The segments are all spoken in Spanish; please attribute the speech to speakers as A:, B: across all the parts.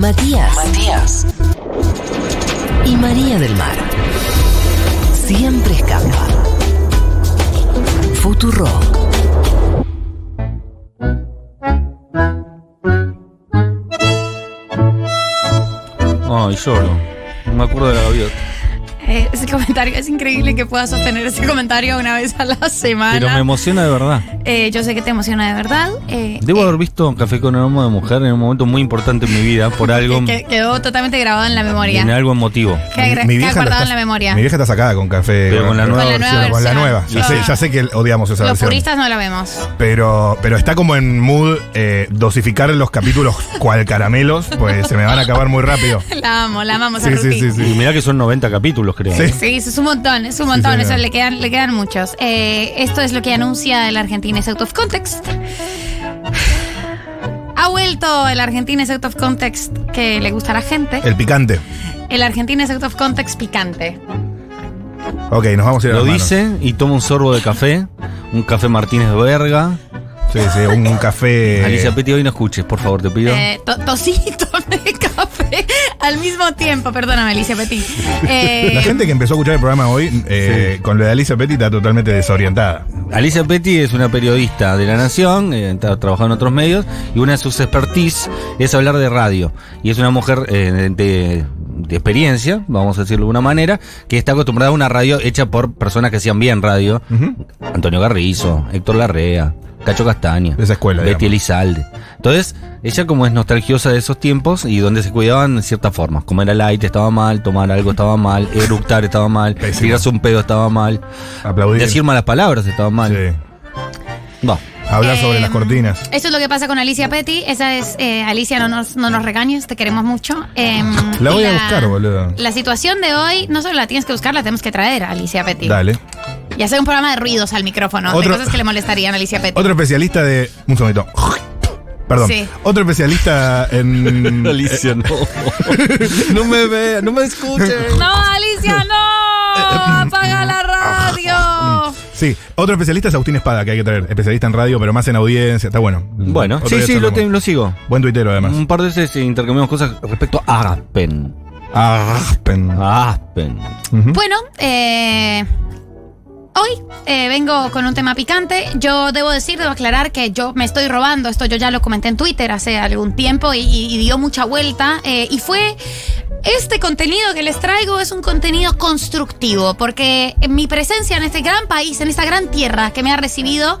A: Matías. Matías. Y María del Mar. Siempre escapa. Futuro.
B: Ay, lloro. No me acuerdo de la gaviota.
C: Eh, ese comentario es increíble que puedas sostener ese comentario una vez a la semana.
B: Pero me emociona de verdad.
C: Eh, yo sé que te emociona de verdad. eh,
B: Debo
C: eh,
B: haber visto Café con aroma de mujer en un momento muy importante en mi vida por algo,
C: que quedó totalmente grabado en la memoria.
B: en algo emotivo.
C: Queda,
D: Mi vieja
C: guardado
D: está-
C: en la memoria.
D: Mi vieja está sacada con café.
B: Pero con la nueva
C: Con la nueva
B: versión.
D: Con la nueva. Ya, sé, ya sé que odiamos esa
C: Los
D: versión.
C: puristas no la vemos.
D: Pero, pero está como en mood eh, dosificar los capítulos cual caramelos, pues se me van a acabar muy rápido.
C: La amo, la amamos a
D: Sí,
C: Ruti.
D: sí, sí,
B: Y
D: sí.
B: mirá que son 90 capítulos, creo.
D: Sí.
C: Sí, eso es un montón, es un montón, eso le quedan, le quedan muchos. Eh, esto es lo que anuncia el Argentina is out of context. Ha vuelto el Argentina is out of context que le gusta a la gente.
D: El picante.
C: El Argentina is out of context picante.
D: Ok, nos vamos a ir a
B: Lo
D: manos.
B: dice y toma un sorbo de café, un café Martínez de Verga.
D: Sí, sí, un, un café.
B: Alicia Petty, hoy no escuches, por favor, te pido.
C: Eh, to- tocito de café al mismo tiempo. Perdóname, Alicia Petit. Eh,
D: La gente que empezó a escuchar el programa hoy, eh, con lo de Alicia Petty, está totalmente desorientada.
B: Alicia Petty es una periodista de La Nación, eh, está trabajando en otros medios, y una de sus expertise es hablar de radio. Y es una mujer eh, de, de experiencia, vamos a decirlo de alguna manera, que está acostumbrada a una radio hecha por personas que hacían bien radio. Antonio Garrizo, Héctor Larrea, Cacho Castaña,
D: De esa escuela,
B: Betty
D: digamos.
B: Elizalde. Entonces, ella como es nostalgiosa de esos tiempos y donde se cuidaban de cierta forma. Comer al light estaba mal, tomar algo estaba mal, eructar estaba mal,
D: Pésimo.
B: tirarse un pedo estaba mal,
D: Aplaudir.
B: decir malas palabras estaba mal.
D: Sí.
B: Va.
D: Hablar
C: Eh,
D: sobre las cortinas.
C: Eso es lo que pasa con Alicia Petty. Esa es eh, Alicia, no nos, no nos regañes, te queremos mucho. Em,
D: La voy a buscar, boludo.
C: La situación de hoy, no solo la tienes que buscar, la tenemos que traer a Alicia Petty.
D: Dale.
C: Y hacer un programa de ruidos al micrófono,
D: Otro-
C: de cosas que le molestarían a Alicia Petty.
D: Otro especialista de. Un segundito. Perdón.
C: Sí.
D: Otro especialista en.
B: Alicia, no. no me ve, no me escuche.
C: No, Alicia, no. Apaga la radio.
D: Sí, otro especialista es Agustín Espada, que hay que traer. Especialista en radio, pero más en audiencia. Está bueno.
B: Bueno,
D: Otro
B: sí, sí, lo, te- lo sigo.
D: Buen tuitero, además.
B: Un par de veces intercambiamos cosas respecto a Aspen.
D: Aspen.
B: Aspen.
C: Bueno, eh, hoy eh, vengo con un tema picante. Yo debo decir, debo aclarar que yo me estoy robando. Esto yo ya lo comenté en Twitter hace algún tiempo y, dio mucha vuelta. eh, y fue. Este contenido que les traigo es un contenido constructivo, porque mi presencia en este gran país, en esta gran tierra que me ha recibido,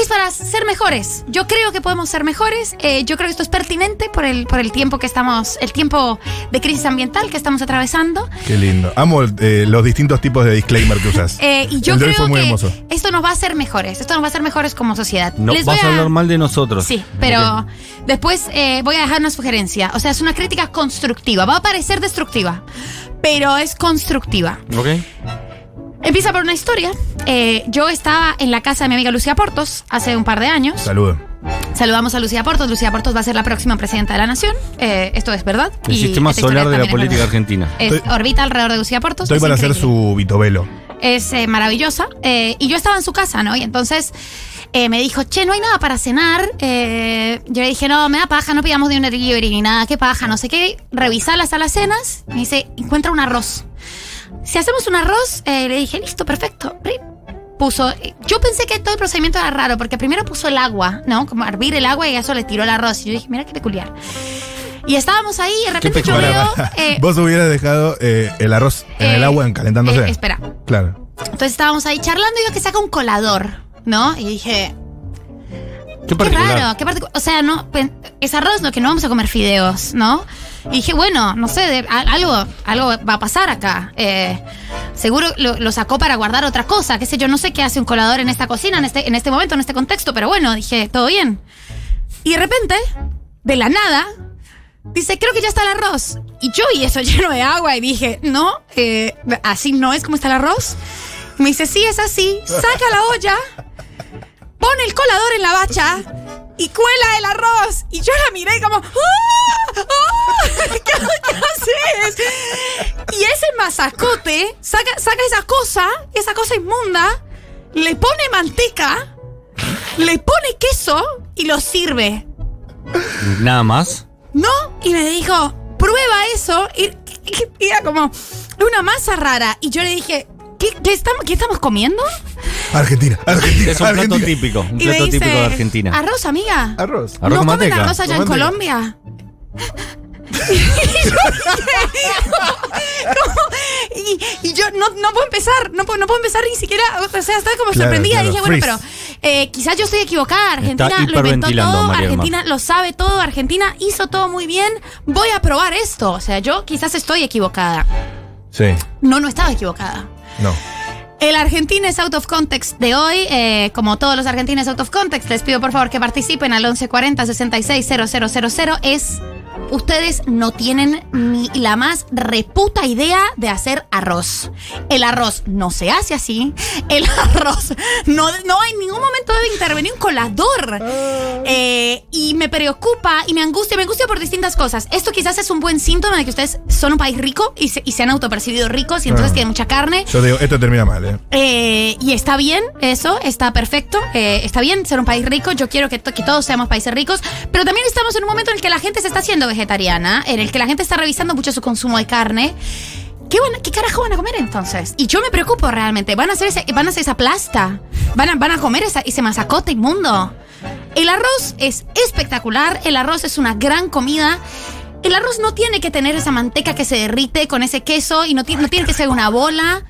C: es para ser mejores. Yo creo que podemos ser mejores. eh, yo creo que esto es pertinente por el, por el tiempo que estamos, el tiempo de crisis ambiental que estamos atravesando.
D: Qué lindo. Amo eh, los distintos tipos de disclaimer que usas.
C: Eh, y yo
D: El
C: creo
D: fue muy
C: que
D: hermoso.
C: esto nos va a hacer mejores. Esto nos va a hacer mejores como sociedad.
B: No
C: Les
B: vas
C: voy
B: a hablar mal de nosotros.
C: Sí, pero después eh, voy a dejar una sugerencia. O sea, es una crítica constructiva. Va a parecer destructiva, pero es constructiva.
B: ¿Ok?
C: Empieza por una historia. Eh, yo estaba en la casa de mi amiga Lucía Portos hace un par de años.
D: Saludos.
C: Saludamos a Lucía Portos. Lucía Portos va a ser la próxima presidenta de la nación. Eh, esto es verdad.
B: El
C: Y
B: sistema solar de la política argentina.
C: Es,
D: Estoy-
C: orbita alrededor de Lucía Portos.
D: Estoy
C: es
D: para hacer su vitovelo.
C: es eh, maravillosa. y yo estaba en su casa, ¿no? Y entonces me dijo, che, no hay nada para cenar. Yo le dije, no, me da paja, no pidamos de un delivery ni nada, qué paja, no sé qué. Revisar las salas cenas. Me dice, encuentra un arroz. Si hacemos un arroz, eh, le dije, listo, perfecto. Puso, eh, yo pensé que todo el procedimiento era raro, porque primero puso el agua, ¿no? Como hervir el agua y eso le tiró el arroz. Y yo dije, mira qué peculiar. Y estábamos ahí y de repente yo veo. eh,
D: Vos hubieras dejado eh, el arroz en
C: eh,
D: el agua calentándose.
C: eh, espera.
D: Claro.
C: Entonces estábamos ahí charlando y yo que saca un colador, ¿no? Y dije,
B: Qué
C: qué
B: particular.
C: raro, qué particular. O sea, no, es arroz, no, que no vamos a comer fideos, ¿no? Y dije, bueno, no sé, de- a- algo, algo va a pasar acá. Eh, seguro lo, lo sacó para guardar otra cosa, qué sé yo, no sé qué hace un colador en esta cocina, en este, en este momento, en este contexto, pero bueno, dije, todo bien. Y de repente, de la nada, dice, creo que ya está el arroz. Y yo y eso lleno de agua y dije, no, eh, así no es como está el arroz. Me dice, sí, es así. Saca la olla, pone el colador en la bacha y cuela el arroz. Y yo la miré como, ¡ah! ¡ah! ¿Qué, qué haces? Y ese masacote saca, saca esa cosa, esa cosa inmunda, le pone manteca, le pone queso y lo sirve.
B: Nada más.
C: No, y me dijo, prueba eso. Y, y- y era como una masa rara. Y yo le dije, ¿qué, qué estamos, ¿qué estamos comiendo?
D: Argentina, Argentina.
B: Es un plato
D: Argentina.
B: típico, un
C: y me
B: plato
C: dice,
B: típico de Argentina.
C: Arroz, amiga.
D: Arroz.
B: Arroz
C: ¿No
B: con
C: comen
B: manteca.
C: arroz allá en
D: manteca.
C: Colombia? y, y yo no, no puedo empezar, no puedo, no puedo empezar ni siquiera, o sea, estaba como
D: Claro,
C: sorprendida.
D: claro,
C: y dije, bueno, pero eh, quizás yo estoy equivocada. Argentina lo inventó
B: hiperventilando,
C: todo,
B: María del Mar.
C: Argentina lo sabe todo, Argentina hizo todo muy bien. Voy a probar esto. O sea, yo quizás estoy equivocada.
D: Sí,
C: No, no estaba equivocada.
D: No.
C: El Argentines Out of Context de hoy, eh, como todos los Argentines Out of Context, les pido por favor que participen al 1140 660000 es ustedes no tienen ni la más reputa idea de hacer arroz. El arroz no se hace así. El arroz no, no hay ningún momento debe intervenir un colador. Eh, y me preocupa y me angustia, me angustia por distintas cosas. Esto quizás es un buen síntoma de que ustedes son un país rico y se, y se han autopercibido ricos y entonces
D: Ah.
C: tienen mucha carne.
D: Yo digo, esto termina mal, ¿eh?
C: Eh, y está bien eso, está perfecto, eh, está bien ser un país rico, yo quiero que, to- que todos seamos países ricos, pero también estamos en un momento en el que la gente se está haciendo vegetariana, en el que la gente está revisando mucho su consumo de carne. ¿Qué, van, ¿Qué carajo van a comer entonces? Y yo me preocupo realmente. ¿Van a hacer, van a hacer esa plasta? ¿Van a, van a comer esa- ese masacote inmundo? El arroz es espectacular, el arroz es una gran comida. El arroz no tiene que tener esa manteca que se derrite con ese queso y no, no tiene que ser una bola.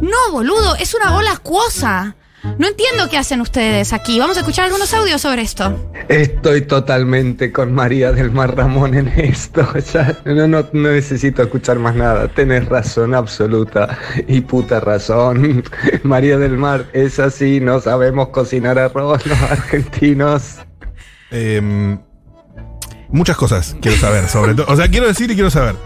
C: No, boludo, es una bola acuosa. No entiendo qué hacen ustedes aquí. Vamos a escuchar algunos audios sobre esto.
E: Estoy totalmente con María del Mar Ramón en esto. Ya no, no, no necesito escuchar más nada. Tenés razón absoluta y puta razón. María del Mar es así. No sabemos cocinar arroz los argentinos.
D: Em, muchas cosas quiero saber, sobre todo. O sea, quiero decir y quiero saber.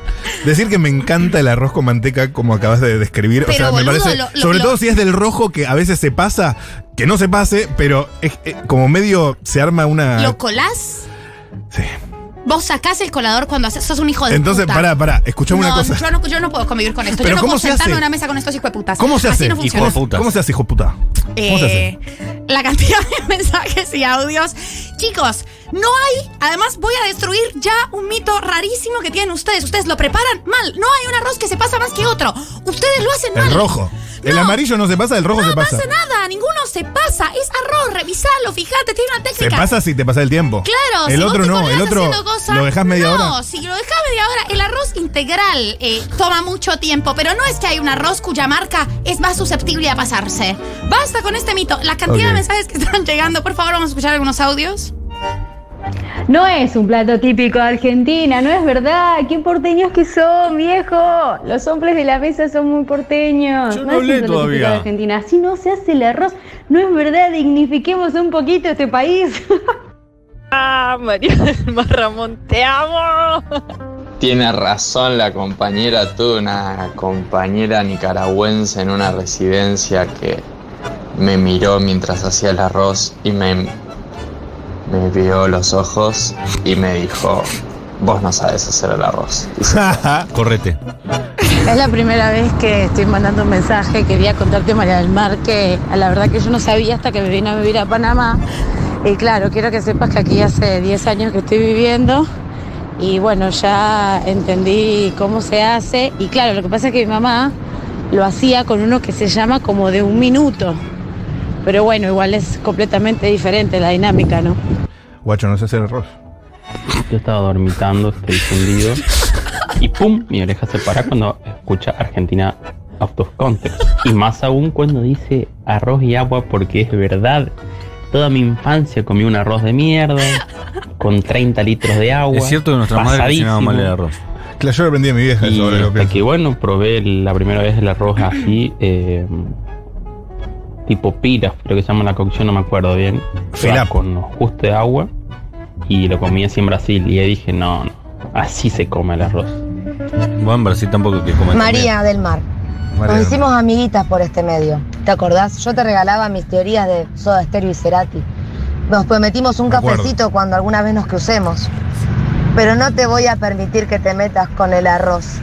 D: Decir que me encanta el arroz con manteca, como acabas de describir. o sea, me parece.
C: lo- lo-
D: sobre
C: lo-
D: todo si es del rojo, que a veces se pasa, que no se pase, pero es, eh, como medio se arma una.
C: ¿Lo colás?
D: Sí.
C: Vos sacás el colador cuando haces, sos un hijo de
D: Entonces,
C: puta.
D: pará, pará, escuchame
C: no,
D: una cosa.
C: Yo no, yo no puedo convivir con esto.
D: Pero
C: yo no
D: ¿cómo
C: puedo
D: se
C: sentarme en una mesa con estos hijos de putas.
D: ¿Cómo se
C: Así
D: hace?
C: no funciona.
D: ¿Cómo se hace, hijo de puta? ¿Cómo se hace?
C: Eh, la cantidad de mensajes y audios. Chicos, no hay. Además, voy a destruir ya un mito rarísimo que tienen ustedes. Ustedes lo preparan mal. No hay un arroz que se pasa más que otro. Ustedes lo hacen mal.
D: El rojo. El
C: No.
D: amarillo no se pasa, el rojo
C: No
D: se pasa.
C: pasa nada, ninguno se pasa. Es arroz, revisalo, fíjate, tiene una
D: Se
C: técnica.
D: pasa si te pasa el tiempo.
C: Claro,
D: El
C: si
D: otro
C: vos te
D: no, el otro lo dejas media
C: no,
D: hora.
C: si lo dejas media hora, el arroz integral eh, toma mucho tiempo, pero no es que hay un arroz cuya marca es más susceptible a pasarse. Basta con este mito. La cantidad de mensajes que están llegando, por favor, vamos a escuchar algunos audios.
F: No es un plato típico de Argentina, no es verdad. Qué porteños que son, viejo. Los hombres de la mesa son muy porteños.
B: Yo no
F: es un
B: hablé
F: plato
B: todavía.
F: típico de Argentina. Así no se hace el arroz. No es verdad, dignifiquemos un poquito este país.
G: Ah, María del Mar Ramón, te amo.
H: Tiene razón la compañera, tuve una compañera nicaragüense en una residencia que me miró mientras hacía el arroz y me, me vio los ojos y me dijo, vos no sabes hacer el arroz.
B: Correte.
F: Es la primera vez que estoy mandando un mensaje. Quería contarte, María del Mar, que la verdad que yo no sabía hasta que me vine a vivir a Panamá. Y claro, quiero que sepas que aquí hace 10 años que estoy viviendo. Y bueno, ya entendí cómo se hace. Y claro, lo que pasa es que mi mamá lo hacía con uno que se llama como de un minuto. Pero bueno, igual es completamente diferente la dinámica, ¿no?
D: Guacho, no sé hacer arroz.
I: Yo estaba dormitando, estoy fundido. Y pum, mi oreja se para cuando escucha Argentina out of context. Y más aún cuando dice arroz y agua porque es verdad. Toda mi infancia comí un arroz de mierda con 30 litros de agua.
B: Es cierto que nuestra madre cocinaba mal el arroz.
D: Claro, yo lo aprendí de mi vieja
I: Y
D: sobre lo que.
I: que bueno, probé la primera vez el arroz así, eh, tipo pira, creo que se llama la cocción, no me acuerdo bien. Con ajuste de agua y lo comí así en Brasil y ahí dije, no, no, así se come el arroz.
B: Bueno, en Brasil tampoco que comen
J: María del Mar.
D: María,
J: Nos hicimos amiguitas por este medio. ¿Te acordás? Yo te regalaba mis teorías de Soda Stereo y Cerati. Nos prometimos un
D: Me acuerdo.
J: cafecito cuando alguna vez nos crucemos. Pero no te voy a permitir que te metas con el arroz.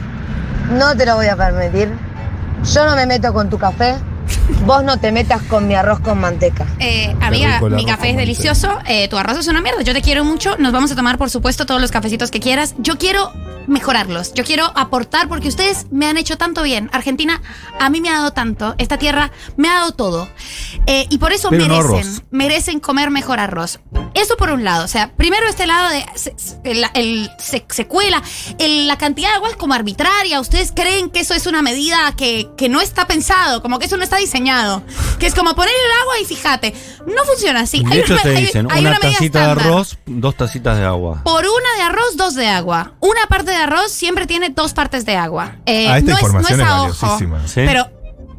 J: No te lo voy a permitir. Yo no me meto con tu café. Vos no te metas con mi arroz con manteca.
C: Eh, amiga,
D: rico el
C: mi
D: arroz
C: café es delicioso, eh, tu arroz es una mierda, yo te quiero mucho, nos vamos a tomar por supuesto todos los cafecitos que quieras. Yo quiero mejorarlos, yo quiero aportar porque ustedes me han hecho tanto bien. Argentina a mí me ha dado tanto, esta tierra me ha dado todo. Eh, y por eso
B: Pero
C: merecen, merecen comer mejor arroz. Eso por un lado, o sea, primero este lado de se, el, el- se, se cuela, el- la cantidad de agua es como arbitraria, ustedes creen que eso es una medida que, que no está pensado, como que eso no está diseñado, que es como poner el agua y fíjate, no funciona así.
B: De
C: Hay
B: hecho,
C: una-
B: te dicen
C: hay
B: una
C: medida
B: tacita de arroz, dos tacitas de agua.
C: Por una de arroz, dos de agua. Una parte de arroz siempre tiene dos partes de agua. Eh,
D: Ah, esta
C: no, es, no
D: información
C: es
D: es
C: a ojo.
D: valiosísima.
B: ¿Sí?
C: Pero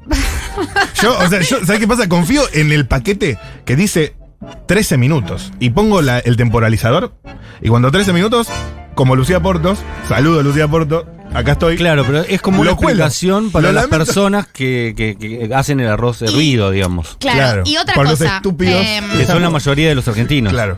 D: Yo, o sea, yo, ¿sabes qué pasa? Confío en el paquete que dice 13 minutos y pongo la- el temporalizador y cuando 13 minutos, como Lucía Portos, saludo Lucía Porto, acá estoy.
B: Claro, pero es como
D: Lo
B: una
D: cuelo.
B: explicación para las personas que, que- que hacen el arroz hervido, digamos.
C: Claro,
D: Claro,
C: y otra
D: los
C: cosa.
D: estúpidos.
C: em,
B: Que son la mayoría de los argentinos.
D: Claro.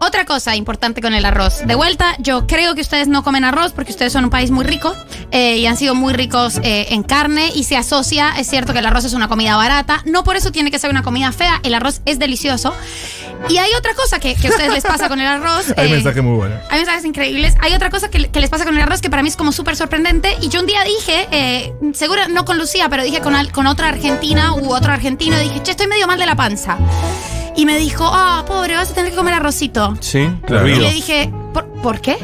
C: Otra cosa importante con el arroz. De vuelta, yo creo que ustedes no comen arroz porque ustedes son un país muy rico eh, y han sido muy ricos eh, en carne y se asocia, es cierto que el arroz es una comida barata, no por eso tiene que ser una comida fea, el arroz es delicioso. Y hay otra cosa que, que a ustedes les pasa con el arroz.
D: Hay
C: eh,
D: mensajes muy buenos.
C: hay mensajes increíbles. Hay otra cosa que, que les pasa con el arroz que para mí es como súper sorprendente. Y yo un día dije, eh, seguro no con Lucía, pero dije con, al- con otra argentina u otro argentino, dije, che, estoy medio mal de la panza. Y me dijo, ah, pobre, vas a tener que comer arrocito.
B: Sí,
D: Claro.
C: Y le dije, ¿por, ¿por qué?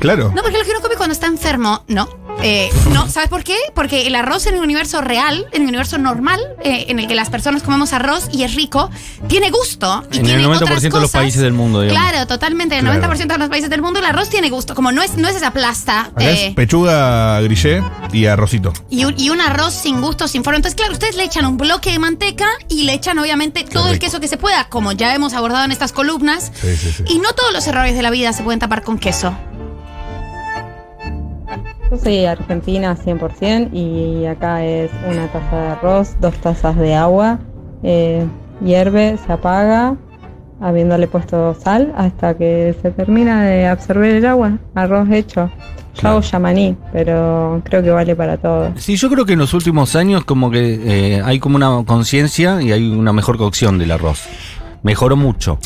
D: Claro.
C: No, porque uno come cuando está enfermo, no. Eh, no, ¿sabes por qué? Porque el arroz en el universo real, en el universo normal, eh, en el que las personas comemos arroz y es rico, tiene gusto. Y
B: En el
C: tiene
B: 90%
C: otras
B: de los países del mundo, digamos.
C: Claro, totalmente. En el
D: Claro.
C: 90% de los países del mundo el arroz tiene gusto. Como no es, no es esa plasta.
D: Acá
C: eh,
D: es pechuga grillé y arrocito.
C: y, un, y un arroz sin gusto, sin forma. Entonces, claro, ustedes le echan un bloque de manteca y le echan, obviamente, todo el queso que se pueda, como ya hemos abordado en estas columnas.
D: Sí, sí, sí.
C: Y no todos los errores de la vida se pueden tapar con queso.
K: Yo soy argentina 100% y acá es una taza de arroz, dos tazas de agua, eh, hierve, se apaga, habiéndole puesto sal hasta que se termina de absorber el agua, arroz hecho. Yo hago yamaní, pero creo que vale para todo.
B: Sí, yo creo que en los últimos años como que eh, hay como una conciencia y hay una mejor cocción del arroz. Mejoró mucho.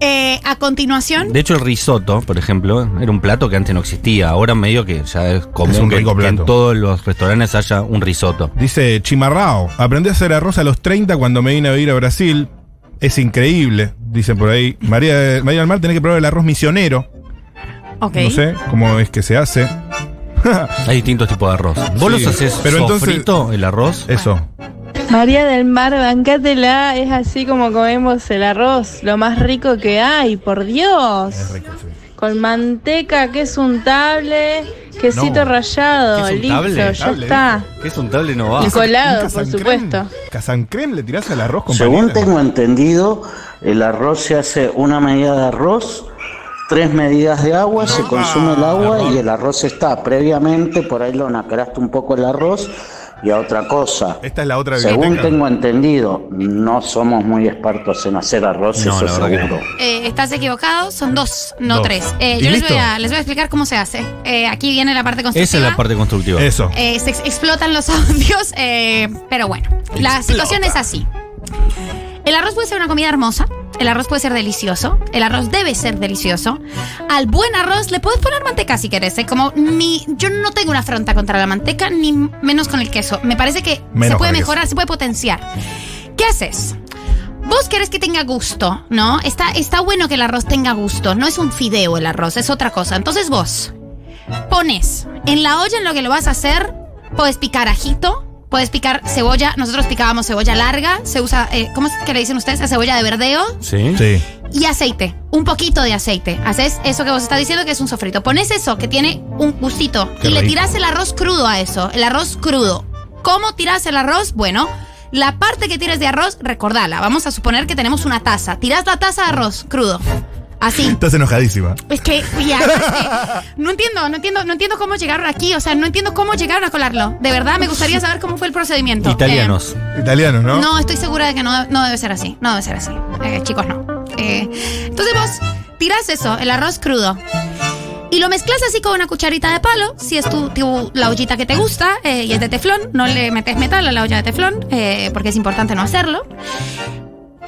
C: Eh, a continuación,
B: De hecho, el risotto, por ejemplo, era un plato que antes no existía. Ahora medio que ya es común
D: Es un
B: que,
D: rico
B: que en todos los restaurantes haya un risotto.
D: Dice Chimarrao, aprendí a hacer arroz a los 30 cuando me vine a vivir a Brasil. Es increíble, dicen por ahí. María, María del Mar, tenés que probar el arroz misionero.
C: ok.
D: No sé cómo es que se hace.
B: Hay distintos tipos de arroz. ¿Vos
D: Sí,
B: los haces
D: pero entonces-
B: sofrito, el arroz?
D: Eso.
G: María del Mar, bancátela, es así como comemos el arroz, lo más rico que hay, por Dios. Con manteca, queso untable, quesito
D: No.
G: rallado,
B: ¿Queso
G: listo,
B: untable?
G: ya
D: Untable.
G: está.
B: Que es un table no va.
G: Y colado, por
D: casancrem.
G: supuesto.
D: ¿Casancrem le tirás al arroz,
L: Según
D: compañera?
L: tengo entendido, el arroz se hace una medida de arroz, tres medidas de agua, se consume el agua y el arroz está. Previamente, por ahí lo nacraste un poco el arroz y a otra cosa.
D: Esta es la otra
L: Según
D: biblioteca.
L: tengo entendido, no somos muy expertos en hacer arroz,
B: No,
L: eso
B: la verdad que
L: seguro.
C: Eh, estás equivocado, son dos, no
D: Dos.
C: tres. Eh,
D: ¿Y
C: yo les
D: listo?
C: voy, a, les voy a explicar cómo se hace. Eh, aquí viene la parte
B: Esa
C: constructiva.
B: es la parte constructiva.
D: Eso.
C: Eh, se ex- explotan los audios, eh, pero bueno, la situación es así. El arroz puede ser una comida hermosa, el arroz puede ser delicioso, el arroz debe ser delicioso. Al buen arroz le puedes poner manteca si querés, ¿eh? como ni yo no tengo una afronta contra la manteca ni menos con el queso. Me parece que
D: Menos
C: se puede mejorar, se puede potenciar. ¿Qué haces? Vos querés que tenga gusto, ¿no? Está, está bueno que el arroz tenga gusto. No es un fideo el arroz, es otra cosa. Entonces vos pones en la olla en lo que lo vas a hacer, puedes picar ajito, puedes picar cebolla. Nosotros picábamos cebolla larga, se usa, eh, ¿cómo es que le dicen ustedes? A cebolla de verdeo
B: Sí.
D: Sí.
C: y aceite, un poquito de aceite. Haces eso que vos estás diciendo que es un sofrito. Pones eso que tiene un gustito
D: Qué
C: y le tirás el arroz crudo a eso, el arroz crudo. ¿Cómo tirás el arroz? Bueno, la parte que tires de arroz, recordala. Vamos a suponer que tenemos una taza. Tirás la taza de arroz crudo. Así.
D: Estás enojadísima.
C: Es que, ya, es que no entiendo, no entiendo, no entiendo cómo llegaron aquí, o sea, no entiendo cómo llegaron a colarlo. De verdad, me gustaría saber cómo fue el procedimiento.
B: Italianos.
D: Italianos,
C: Eh,
D: ¿no?
C: ¿no? estoy segura de que no, no debe ser así. No debe ser así. Eh, chicos, no. Eh, entonces vos tirás eso, el arroz crudo. Y lo mezclas así con una cucharita de palo, si es tu, tu- la ollita que te gusta eh, y es de teflón, no le metes metal a la olla de teflón, eh, porque es importante no hacerlo.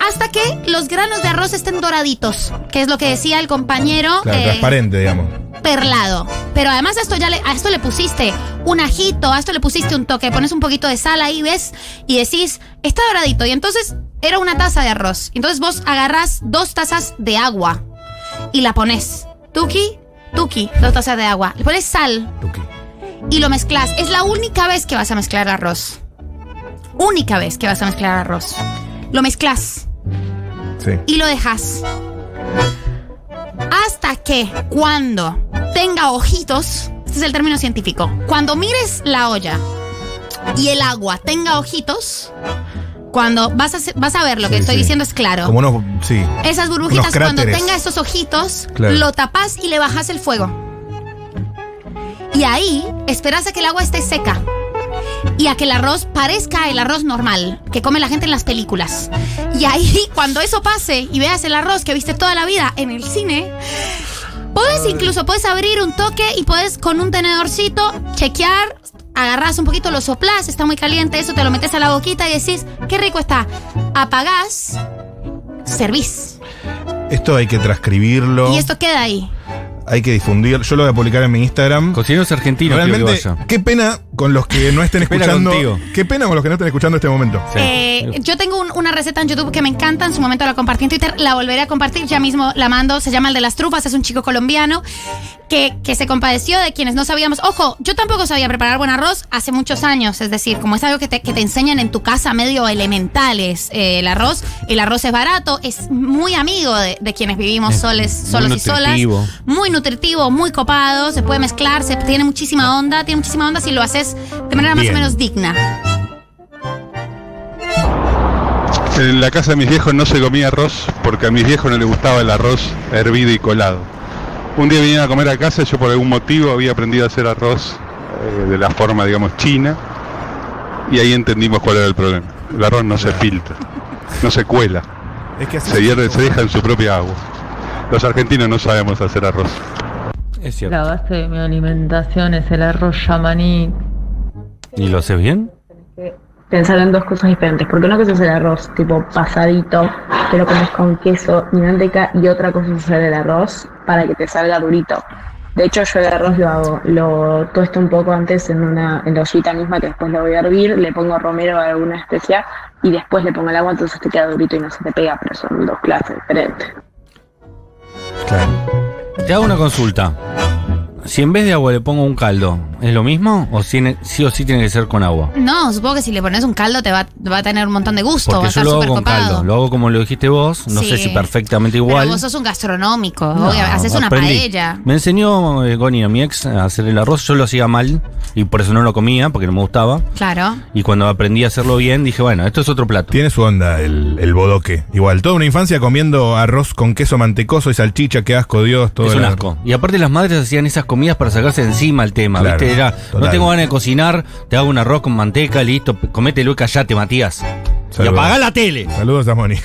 C: Hasta que los granos de arroz estén doraditos, que es lo que decía el compañero.
D: Claro,
C: eh,
D: transparente, digamos.
C: perlado. Pero además a esto ya le, a esto le pusiste un ajito, a esto le pusiste un toque, pones un poquito de sal ahí, ¿ves? Y decís, está doradito. Y entonces era una taza de arroz. Entonces vos agarrás dos tazas de agua y la pones. Tuki, tuki, dos tazas de agua. Le pones sal. Y lo mezclas. Es la única vez que vas a mezclar arroz. Única vez que vas a mezclar arroz. Lo mezclas
D: Sí.
C: y lo dejas. Hasta que cuando tenga ojitos, este es el término científico, cuando mires la olla y el agua tenga ojitos, cuando vas a, vas a ver lo que
D: Sí,
C: estoy
D: sí.
C: diciendo es claro.
D: Como unos. Sí.
C: Esas burbujitas, cuando tenga esos ojitos,
D: Claro.
C: lo tapas y le bajas el fuego. Y ahí esperas a que el agua esté seca. Y a que el arroz parezca el arroz normal que come la gente en las películas. Y ahí, cuando eso pase y veas el arroz que viste toda la vida en el cine, puedes incluso, puedes abrir un toque y puedes con un tenedorcito chequear, agarras un poquito, lo soplás, está muy caliente, eso te lo metes a la boquita y decís, qué rico está. Apagás, servís.
D: Esto hay que transcribirlo.
C: Y esto queda ahí.
D: Hay que difundir. Yo lo voy a publicar en mi Instagram.
B: Cocineros argentinos,
D: Realmente, qué pena con los que no estén
B: Qué pena
D: escuchando.
B: contigo.
D: Qué pena con los que no estén escuchando este momento.
C: Eh, yo tengo un- una receta en YouTube que me encanta, en su momento la compartí en Twitter, la volveré a compartir, ya mismo la mando, se llama el de las trufas, es un chico colombiano que, que se compadeció de quienes no sabíamos. Ojo, yo tampoco sabía preparar buen arroz hace muchos años, es decir, como es algo que te, que te enseñan en tu casa medio elementales, eh, el arroz, el arroz es barato, es muy amigo de, de quienes vivimos
B: Es
C: soles, solos y solas.
B: nutritivo.
C: Muy nutritivo, muy copado, se puede mezclar, se, tiene muchísima onda, tiene muchísima onda si lo haces de manera más
M: Bien.
C: o menos digna.
M: En la casa de mis viejos no se comía arroz porque a mis viejos no les gustaba el arroz hervido y colado. Un día vinieron a comer a casa y yo por algún motivo había aprendido a hacer arroz eh, de la forma, digamos, china y ahí entendimos cuál era el problema. El arroz no se filtra, no se cuela,
D: Es que así
M: se hierve, se deja en su propia agua. Los argentinos no sabemos hacer arroz.
B: Es cierto.
N: La base de mi alimentación es el arroz yamaní.
B: ¿Y lo haces bien?
N: Pensar en dos cosas diferentes. Porque una cosa es el arroz tipo pasadito, te lo comes con queso y manteca, y otra cosa es hacer el arroz para que te salga durito. De hecho, yo el arroz lo hago, lo tuesto un poco antes en una en la ollita misma que después lo voy a hervir, le pongo romero o alguna especia y después le pongo el agua, entonces te queda durito y no se te pega, pero son dos clases diferentes.
B: Te hago una consulta. Si en vez de agua le pongo un caldo, ¿es lo mismo? ¿O sí, sí o sí tiene que ser con agua?
C: No, supongo que si le pones un caldo te va, va a tener un montón de gusto, va a
B: Porque yo
C: estar
B: lo hago
C: súper
B: con
C: copado.
B: caldo. Lo hago como lo dijiste vos. No
C: Sí.
B: sé si perfectamente
C: Pero
B: igual.
C: vos sos un gastronómico,
B: No,
C: haces una
B: aprendí.
C: paella.
B: Me enseñó eh, Goni a mi ex a hacer el arroz. Yo lo hacía mal y por eso no lo comía, porque no me gustaba.
C: Claro.
B: Y cuando aprendí a hacerlo bien, dije, bueno, esto es otro plato.
D: Tiene su onda el, el bodoque. Igual, toda una infancia comiendo arroz con queso mantecoso y salchicha, qué asco Dios, todo
B: es un asco. Y aparte las madres hacían esas comidas para sacarse encima el tema,
D: Claro,
B: ¿viste? Era, no tengo ganas de cocinar, te hago un arroz con manteca, listo, comételo y callate, Matías. Y
D: Saludos.
B: apagá la tele.
D: Saludos a Moni.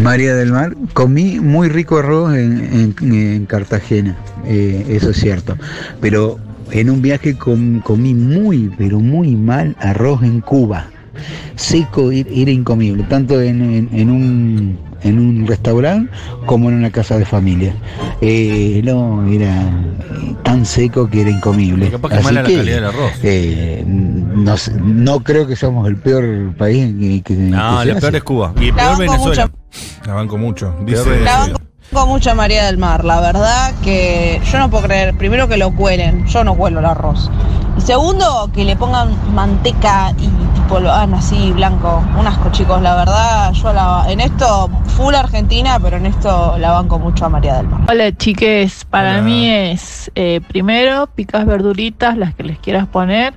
O: María del Mar, comí muy rico arroz en, en- en Cartagena, eh, eso es cierto. Pero en un viaje com- comí muy, pero muy mal arroz en Cuba. Seco, era incomible, tanto en, en- en un, en un restaurante como en una casa de familia. Eh, no, era tan seco que era incomible.
B: Capaz que es mala la calidad del arroz.
O: eh, no, sé, no creo que somos el peor país en que, que-
B: No,
O: que
B: lo peor es Cuba. Y
P: La
B: peor
P: banco
B: Venezuela.
D: La banco mucho. Dice,
B: Venezuela.
P: Con mucha María del Mar, la verdad que yo no puedo creer, primero que lo cuelen, yo no cuelo el arroz. Y segundo, que le pongan manteca y hagan así blanco. Un asco, chicos, la verdad, yo la, en esto, full Argentina, pero en esto la banco mucho a María del Mar.
G: Hola chiques, para mí es eh, primero picas verduritas, las que les quieras poner,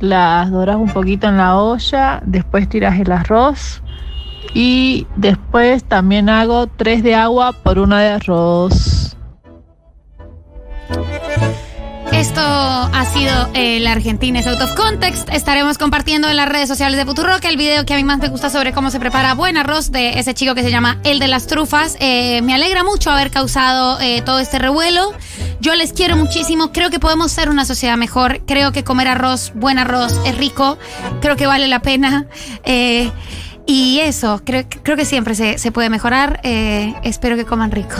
G: las doras un poquito en la olla, después tiras el arroz y después también hago tres de agua por una de arroz.
C: Esto ha sido eh, La Argentina es Out of Context. Estaremos compartiendo en las redes sociales de Futurock el video que a mí más me gusta sobre cómo se prepara buen arroz de ese chico que se llama El de las Trufas. Eh, me alegra mucho haber causado eh, todo este revuelo. Yo les quiero muchísimo. Creo que podemos ser una sociedad mejor. Creo que comer arroz, buen arroz, es rico. Creo que vale la pena. Eh, y eso, creo, creo que siempre se, se puede mejorar. Eh, espero que coman rico.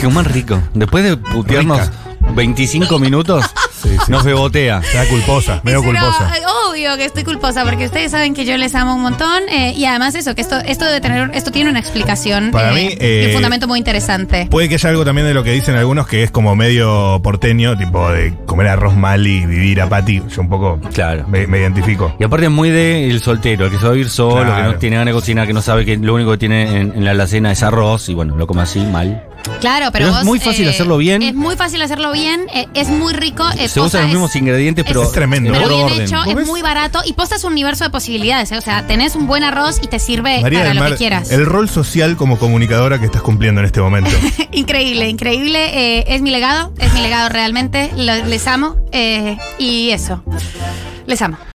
B: Qué más rico. Después de putearnos 25 minutos, nos bebotea.
D: Está culposa, medio
C: Pero,
D: culposa.
C: eh, obvio que estoy culposa porque ustedes saben que yo les amo un montón eh, y además eso que esto esto debe tener esto tiene una explicación
D: Para
C: eh,
D: mí,
C: y un fundamento muy interesante.
D: Puede que haya algo también de lo que dicen algunos que es como medio porteño, tipo de comer arroz mal y vivir a pati. Yo un poco
B: Claro.
D: me, me identifico.
B: Y aparte es muy de el soltero, el que se va a vivir solo,
D: Claro.
B: que no tiene ganas de cocinar, que no sabe que lo único que tiene en, en la alacena es arroz y bueno, lo come así, mal.
C: Claro, pero,
B: pero es
C: vos,
B: muy fácil
C: eh,
B: hacerlo bien.
C: Es muy fácil hacerlo bien, eh, es muy rico, eh,
B: se usan los
C: es-
B: mismos ingredientes, pero
D: es tremendo.
B: en
C: pero bien
B: orden.
C: hecho,
D: ¿Vos
C: es
D: ves?
C: muy barato y posta es un universo de posibilidades. eh, O sea, tenés un buen arroz y te sirve
D: María
C: para
D: del
C: lo
D: Mar,
C: que quieras.
D: el rol social como comunicadora que estás cumpliendo en este momento.
C: increíble, increíble. eh, es mi legado, es mi legado realmente. Lo- les amo eh, y eso. Les amo.